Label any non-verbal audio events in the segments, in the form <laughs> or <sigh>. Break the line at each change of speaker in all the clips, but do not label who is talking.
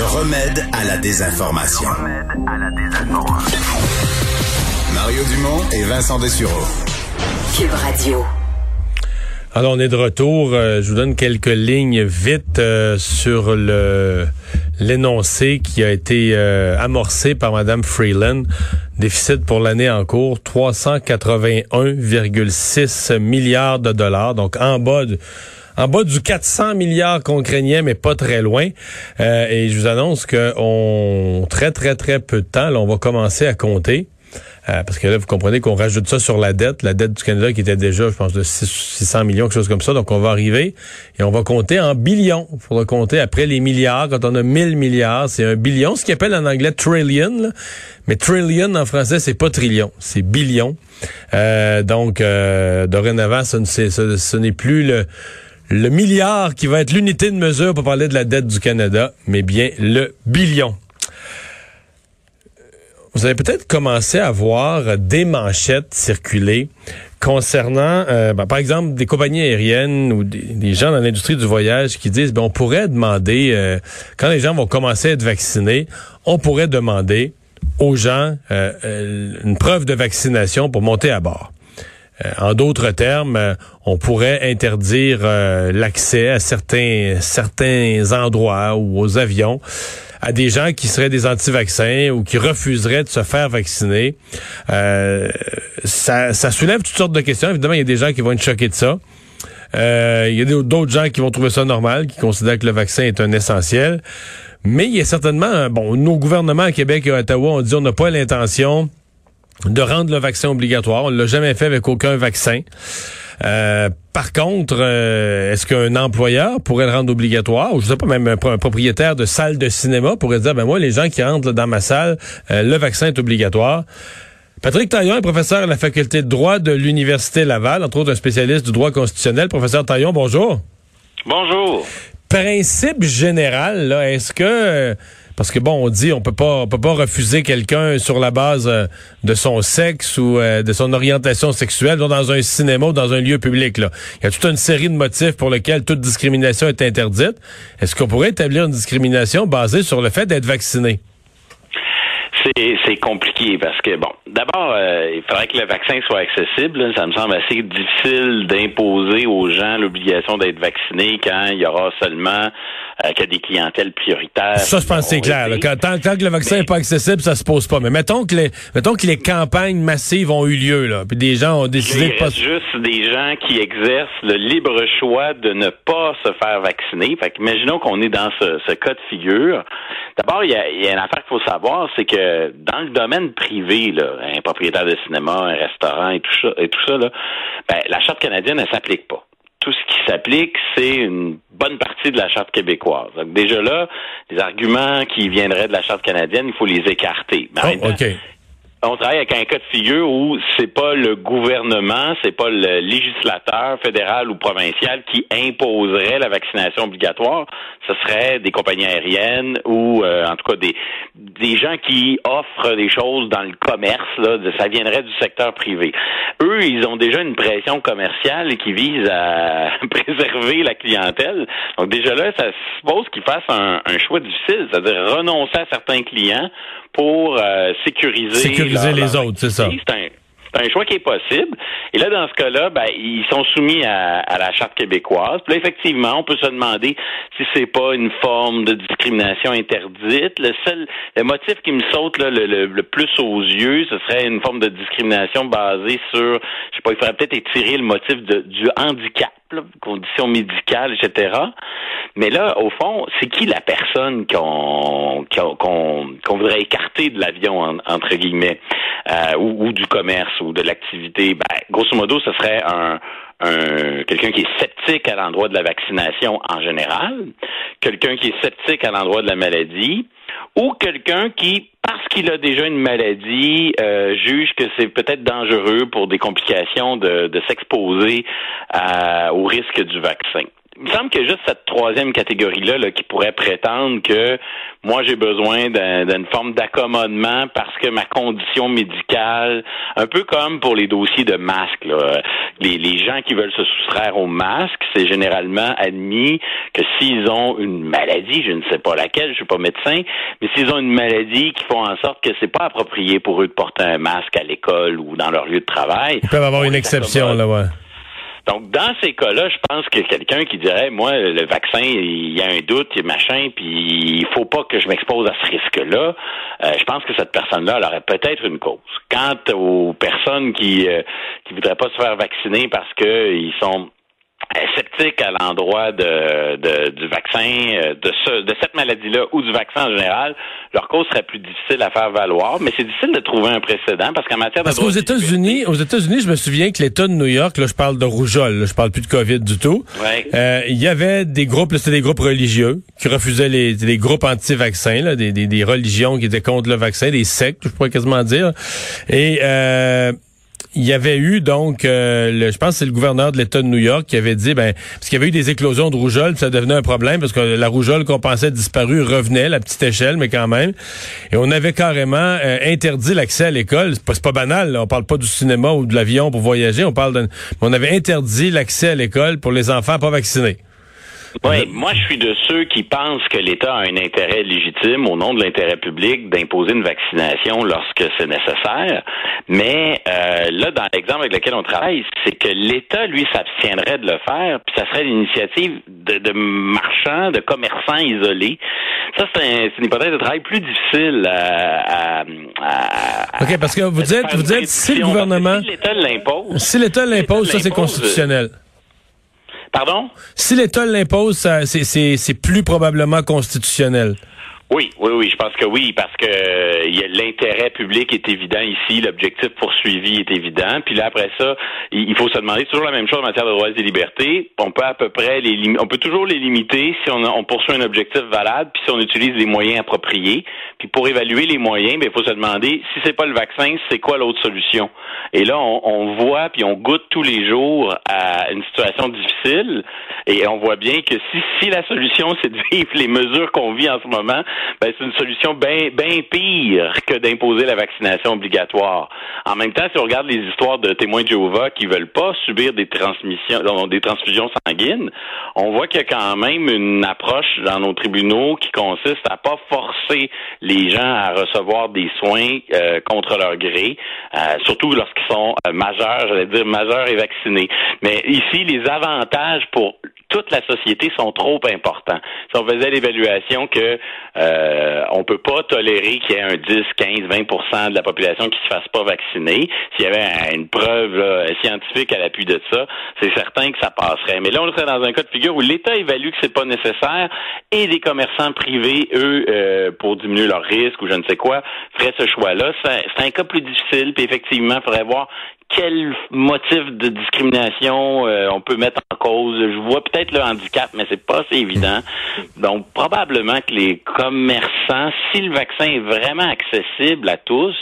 Le remède à la désinformation. Mario Dumont et Vincent Dessureau.
Cube Radio.
Alors, on est de retour. Euh, je vous donne quelques lignes vite euh, sur le l'énoncé qui a été euh, amorcé par Mme Freeland. Déficit pour l'année en cours, 381,6 milliards de dollars. Donc, en bas de en bas du 400 milliards qu'on craignait, mais pas très loin. et je vous annonce qu'on très, très, très peu de temps, là, on va commencer à compter. Euh, parce que là, vous comprenez qu'on rajoute ça sur la dette, la dette du Canada qui était déjà, je pense, de 600 millions, quelque chose comme ça. Donc, on va arriver et on va compter en billions. Il faudra compter après les milliards. Quand on a 1000 milliards, c'est un billion, ce qui appelle en anglais trillion. Mais trillion en français, c'est pas trillion, c'est billion. Euh, donc, euh, dorénavant, ce n'est plus le le milliard qui va être l'unité de mesure pour parler de la dette du Canada, mais bien le billion. Vous avez peut-être commencé à voir des manchettes circuler concernant, euh, ben, par exemple, des compagnies aériennes ou des, gens dans l'industrie du voyage qui disent, ben, on pourrait demander, euh, quand les gens vont commencer à être vaccinés, on pourrait demander aux gens euh, une preuve de vaccination pour monter à bord. En d'autres termes, on pourrait interdire l'accès à certains certains endroits ou aux avions à des gens qui seraient des anti-vaccins ou qui refuseraient de se faire vacciner. Euh, ça, ça soulève toutes sortes de questions. Évidemment, il y a des gens qui vont être choqués de ça. Euh, il y a d'autres gens qui vont trouver ça normal, qui considèrent que le vaccin est un essentiel. Mais il y a certainement, bon, nos gouvernements à Québec et à Ottawa ont dit on n'a pas l'intention de rendre le vaccin obligatoire. On l'a jamais fait avec aucun vaccin. Euh, par contre, euh, est-ce qu'un employeur pourrait le rendre obligatoire, ou je sais pas, même un, propriétaire de salle de cinéma pourrait dire, ben moi, les gens qui rentrent dans ma salle, euh, le vaccin est obligatoire. Patrick Taillon est professeur à la faculté de droit de l'Université Laval, entre autres un spécialiste du droit constitutionnel. Professeur Taillon, bonjour.
Bonjour.
Principe général, là, est-ce que parce que bon, on dit on peut pas peut pas refuser quelqu'un sur la base euh, de son sexe ou euh, de son orientation sexuelle dans un cinéma ou dans un lieu public. Il y a toute une série de motifs pour lesquels toute discrimination est interdite. Est-ce qu'on pourrait établir une discrimination basée sur le fait d'être vacciné?
C'est compliqué parce que, bon, d'abord, euh, il faudrait que le vaccin soit accessible. Ça me semble assez difficile d'imposer aux gens l'obligation d'être vaccinés quand il y aura seulement euh, que des clientèles prioritaires. Ça,
je pense c'est clair. Quand, tant, que le vaccin n'est pas accessible, ça se pose pas. Mais mettons que les, mettons que les campagnes massives ont eu lieu, là, puis des gens ont décidé de pas...
juste des gens qui exercent le libre choix de ne pas se faire vacciner. Fait imaginons qu'on est dans ce, ce cas de figure. D'abord, il y a, y a une affaire qu'il faut savoir, c'est que dans le domaine privé, là, un propriétaire de cinéma, un restaurant et tout ça, et tout ça, là, ben, la charte canadienne, elle s'applique pas tout ce qui s'applique, c'est une bonne partie de la charte québécoise. Donc déjà là, les arguments qui viendraient de la charte canadienne, il faut les écarter.
Mais oh,
on travaille avec un cas de figure où c'est pas le gouvernement, c'est pas le législateur fédéral ou provincial qui imposerait la vaccination obligatoire. Ce serait des compagnies aériennes ou euh, en tout cas des des gens qui offrent des choses dans le commerce. Là, ça viendrait du secteur privé. Eux, ils ont déjà une pression commerciale qui vise à <laughs> préserver la clientèle. Donc déjà là, ça suppose qu'ils fassent un, un choix difficile, c'est-à-dire renoncer à certains clients pour euh, sécuriser,
sécuriser les autres, c'est ça.
C'est un choix qui est possible. Et là, dans ce cas-là, ben, ils sont soumis à, la charte québécoise. Puis là, effectivement, on peut se demander si c'est pas une forme de discrimination interdite. Le seul, le motif qui me saute là, le, le, plus aux yeux, ce serait une forme de discrimination basée sur, je sais pas, il faudrait peut-être étirer le motif de, du handicap, conditions médicales, etc. Mais là, au fond, c'est qui la personne qu'on voudrait écarter de l'avion entre guillemets euh, ou, du commerce ou de l'activité? Ben, grosso modo, ce serait un quelqu'un qui est sceptique à l'endroit de la vaccination en général, quelqu'un qui est sceptique à l'endroit de la maladie, ou quelqu'un qui, parce qu'il a déjà une maladie, euh, juge que c'est peut-être dangereux pour des complications de, de s'exposer au risque du vaccin. Il me semble a juste cette troisième catégorie-là là, qui pourrait prétendre que moi j'ai besoin d'une forme d'accommodement parce que ma condition médicale, un peu comme pour les dossiers de masques, là, les, les gens qui veulent se soustraire au masque, c'est généralement admis que s'ils ont une maladie, je ne sais pas laquelle, je suis pas médecin, mais s'ils ont une maladie qui font en sorte que c'est pas approprié pour eux de porter un masque à l'école ou dans leur lieu de travail.
Ils peuvent avoir une exception, là, ouais.
Donc, dans ces cas-là, je pense que quelqu'un qui dirait, moi, le vaccin, il y a un doute, il machin, puis il faut pas que je m'expose à ce risque-là, euh, je pense que cette personne-là, elle aurait peut-être une cause. Quant aux personnes qui euh, qui voudraient pas se faire vacciner parce qu'ils sont sceptiques à l'endroit de, de, du vaccin, euh, de, ce, de cette maladie-là ou du vaccin en général, leur cause serait plus difficile à faire valoir. Mais c'est difficile de trouver un précédent parce qu'en matière
parce qu'aux États-Unis, aux États-Unis, je me souviens que l'État de New York, là, je parle de rougeole, je parle plus de Covid du tout. Euh, il y avait des groupes, c'était des groupes religieux qui refusaient les, des groupes anti-vaccins, là, des, des, des religions qui étaient contre le vaccin, des sectes, je pourrais quasiment dire. Et euh, il y avait eu donc, euh, le, je pense c'est le gouverneur de l'État de New York qui avait dit, ben, parce qu'il y avait eu des éclosions de rougeole, ça devenait un problème parce que la rougeole qu'on pensait disparue revenait à la petite échelle, mais quand même. Et on avait carrément euh, interdit l'accès à l'école. C'est pas, pas banal, là. on parle pas du cinéma ou de l'avion pour voyager, on parle de, on avait interdit l'accès à l'école pour les enfants pas vaccinés.
Oui, moi je suis de ceux qui pensent que l'État a un intérêt légitime au nom de l'intérêt public d'imposer une vaccination lorsque c'est nécessaire. Mais euh, là, dans l'exemple avec lequel on travaille, c'est que l'État, lui, s'abstiendrait de le faire, puis ça serait l'initiative de, de, marchands, de commerçants isolés. Ça, c'est une hypothèse de travail plus difficile à, à,
à OK, parce que vous dites, vous dites, si le gouvernement...
Si l'État l'impose...
Si l'État l'impose, ça, c'est constitutionnel.
Pardon?
Si l'État l'impose, c'est plus probablement constitutionnel.
Oui, oui, oui, je pense que oui, parce que euh, l'intérêt public est évident ici, l'objectif poursuivi est évident. Puis là, après ça, il faut se demander toujours la même chose en matière de droits et libertés. On peut à peu près les on peut toujours les limiter si on, poursuit un objectif valable, puis si on utilise les moyens appropriés. Puis pour évaluer les moyens, ben, il faut se demander si c'est pas le vaccin, c'est quoi l'autre solution? Et là, on, on voit puis on goûte tous les jours à une situation difficile, et on voit bien que si si la solution c'est de vivre les mesures qu'on vit en ce moment ben, c'est une solution bien ben pire que d'imposer la vaccination obligatoire. En même temps, si on regarde les histoires de témoins de Jéhovah qui veulent pas subir des transmissions, des transfusions sanguines, on voit qu'il y a quand même une approche dans nos tribunaux qui consiste à pas forcer les gens à recevoir des soins euh, contre leur gré, euh, surtout lorsqu'ils sont euh, majeurs, j'allais dire majeurs et vaccinés. Mais ici, les avantages pour toute la société sont trop importants. Si on faisait l'évaluation que euh, on peut pas tolérer qu'il y ait un 10, 15, 20% de la population qui se fasse pas vacciner, s'il y avait une preuve scientifique à l'appui de ça, c'est certain que ça passerait. Mais là, on serait dans un cas de figure où l'État évalue que c'est pas nécessaire et les commerçants privés, eux, euh, pour diminuer leur risque ou je ne sais quoi, feraient ce choix-là. C'est un cas plus difficile, puis effectivement, il faudrait voir quel motif de discrimination euh, on peut mettre en cause. Je vois peut-être le handicap, mais c'est pas assez évident. <laughs> Donc, probablement que les commerçants, si le vaccin est vraiment accessible à tous,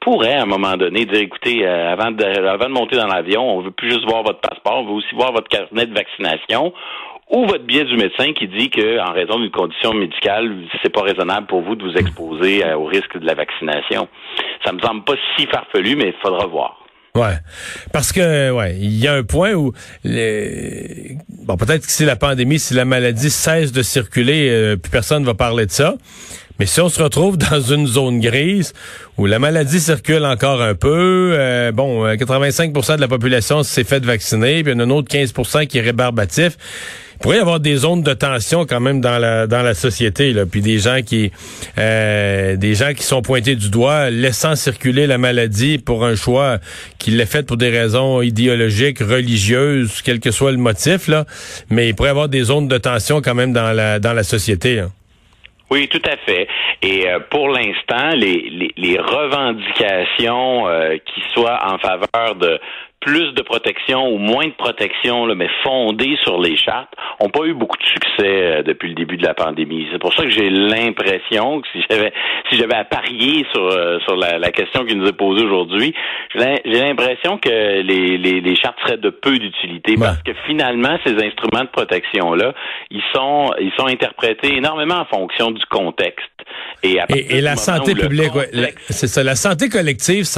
pourraient à un moment donné dire écoutez, euh, avant, de, avant de monter dans l'avion, on veut plus juste voir votre passeport, on veut aussi voir votre carnet de vaccination ou votre billet du médecin qui dit que, en raison d'une condition médicale, c'est pas raisonnable pour vous de vous exposer euh, au risque de la vaccination. Ça me semble pas si farfelu, mais il faudra voir.
Ouais, parce que ouais, il y a un point où bon peut-être que si la pandémie, si la maladie cesse de circuler, euh, plus personne va parler de ça. Mais si on se retrouve <laughs> dans une zone grise où la maladie circule encore un peu, euh, bon, 85% euh, de la population s'est fait vacciner, puis il y en a un autre 15% qui est rébarbatif il pourrait y avoir des zones de tension quand même dans la dans la société là, puis des gens qui euh, des gens qui sont pointés du doigt, laissant circuler la maladie pour un choix qu'il l'ait fait pour des raisons idéologiques, religieuses, quel que soit le motif là, mais il pourrait y avoir des zones de tension quand même dans la dans la société. Hein.
Oui, tout à fait. Et euh, pour l'instant, les, les, revendications euh, qui soient en faveur de plus de protection ou moins de protection, là, mais fondée sur les chartes, n'ont pas eu beaucoup de succès euh, depuis le début de la pandémie. C'est pour ça que j'ai l'impression que si j'avais si j'avais à parier sur euh, sur la, question qui nous est posée aujourd'hui, j'ai l'impression que les, les, les, chartes seraient de peu d'utilité parce que finalement ces instruments de protection là, ils sont ils sont interprétés énormément en fonction du contexte.
Et, et, la santé publique, c'est ça, la santé collective,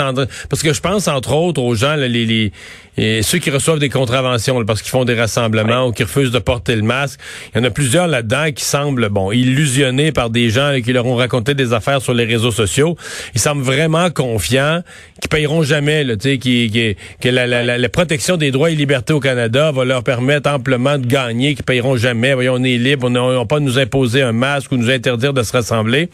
parce que je pense entre autres aux gens, les, les, et ceux qui reçoivent des contraventions parce qu'ils font des rassemblements ou qui refusent de porter le masque. Il y en a plusieurs là-dedans qui semblent bon illusionnés par des gens qui leur ont raconté des affaires sur les réseaux sociaux. Ils semblent vraiment confiants qu'ils payeront jamais, là, qui, qui, que la, la, la, protection des droits et libertés au Canada va leur permettre amplement de gagner, qu'ils payeront jamais. Voyons, on est libre, on n'a pas nous imposer un masque ou nous interdire de se rassembler.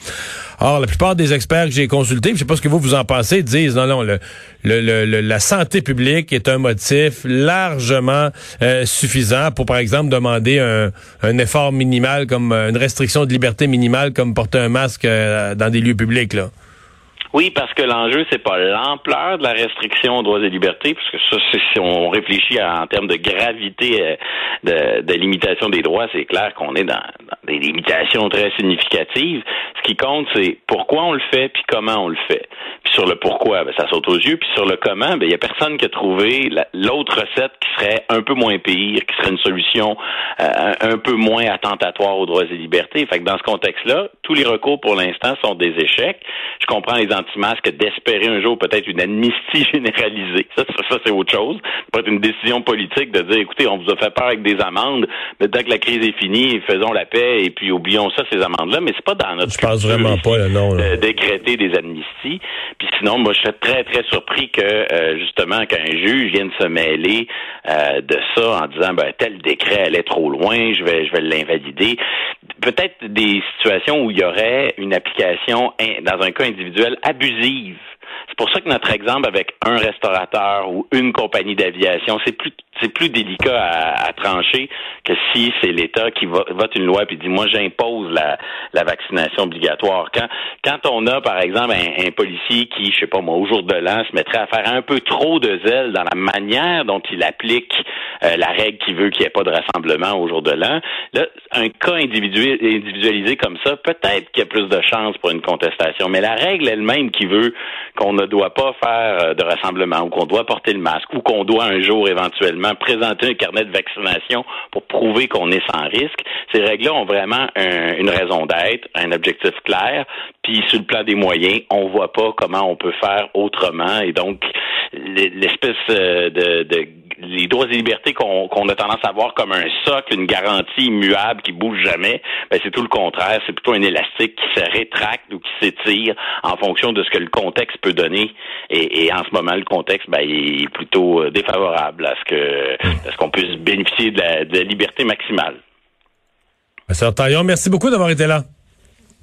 Or, la plupart des experts que j'ai consultés, je sais pas ce que vous vous en pensez, disent non, non, le, le, le, la santé publique est un largement euh, suffisant pour, par exemple, demander un, un, effort minimal comme euh, une restriction de liberté minimale comme porter un masque euh, dans des lieux publics, là.
Oui, parce que l'enjeu, c'est pas l'ampleur de la restriction aux droits et libertés, parce que ça, si on réfléchit en termes de gravité de, de limitation des droits, c'est clair qu'on est dans, des limitations très significatives. Ce qui compte, c'est pourquoi on le fait, puis comment on le fait. Puis sur le pourquoi, ben, ça saute aux yeux. Puis sur le comment, ben, il y a personne qui a trouvé l'autre recette qui serait un peu moins pire, qui serait une solution euh, un peu moins attentatoire aux droits et libertés. Fait que dans ce contexte-là, tous les recours pour l'instant sont des échecs. Je comprends les anti-masques d'espérer un jour peut-être une amnistie <laughs> généralisée. Ça, ça, c'est autre chose. Ça peut être une décision politique de dire, écoutez, on vous a fait peur avec des amendes, mais dès que la crise est finie, faisons la paix et puis oublions ça, ces amendes-là. Mais c'est pas dans notre
je pense vraiment pas,
de décréter des amnisties. Puis sinon, moi, je serais très, très surpris que, euh, justement, qu'un juge vienne se mêler euh, de ça en disant, ben, tel décret allait trop loin, je vais, je vais l'invalider. Peut-être des situations où il y aurait une application, dans un cas individuel, abusive c'est pour ça que notre exemple avec un restaurateur ou une compagnie d'aviation, c'est plus c'est plus délicat à, trancher que si c'est l'État qui vote une loi et dit moi j'impose la, la vaccination obligatoire. Quand quand on a par exemple un, policier qui, je sais pas moi, au jour de l'an, se mettrait à faire un peu trop de zèle dans la manière dont il applique euh, la règle qui veut qu'il n'y ait pas de rassemblement au jour de l'an, là, un cas individualisé comme ça, peut-être qu'il y a plus de chances pour une contestation. Mais la règle elle-même qui veut qu'on ne doit pas faire euh, de rassemblement ou qu'on doit porter le masque ou qu'on doit un jour éventuellement présenter un carnet de vaccination pour prouver qu'on est sans risque. Ces règles-là ont vraiment une raison d'être, un objectif clair. Puis sur le plan des moyens, on voit pas comment on peut faire autrement. Et donc l'espèce euh, de, les droits et libertés qu'on a tendance à voir comme un socle, une garantie immuable qui bouge jamais, ben c'est tout le contraire. C'est plutôt un élastique qui se rétracte ou qui s'étire en fonction de ce que le contexte peut donner. Et, en ce moment, le contexte ben, est plutôt euh, défavorable à ce que à ce qu'on puisse bénéficier de la, de la liberté maximale.
Monsieur Taillon, merci beaucoup d'avoir été là.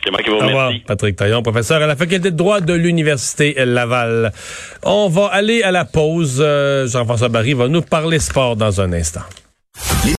C'est moi qui vous remercie.
Patrick Taillon, professeur à la faculté de droit de l'Université Laval. On va aller à la pause. Euh, Jean-François Barry va nous parler sport dans un instant.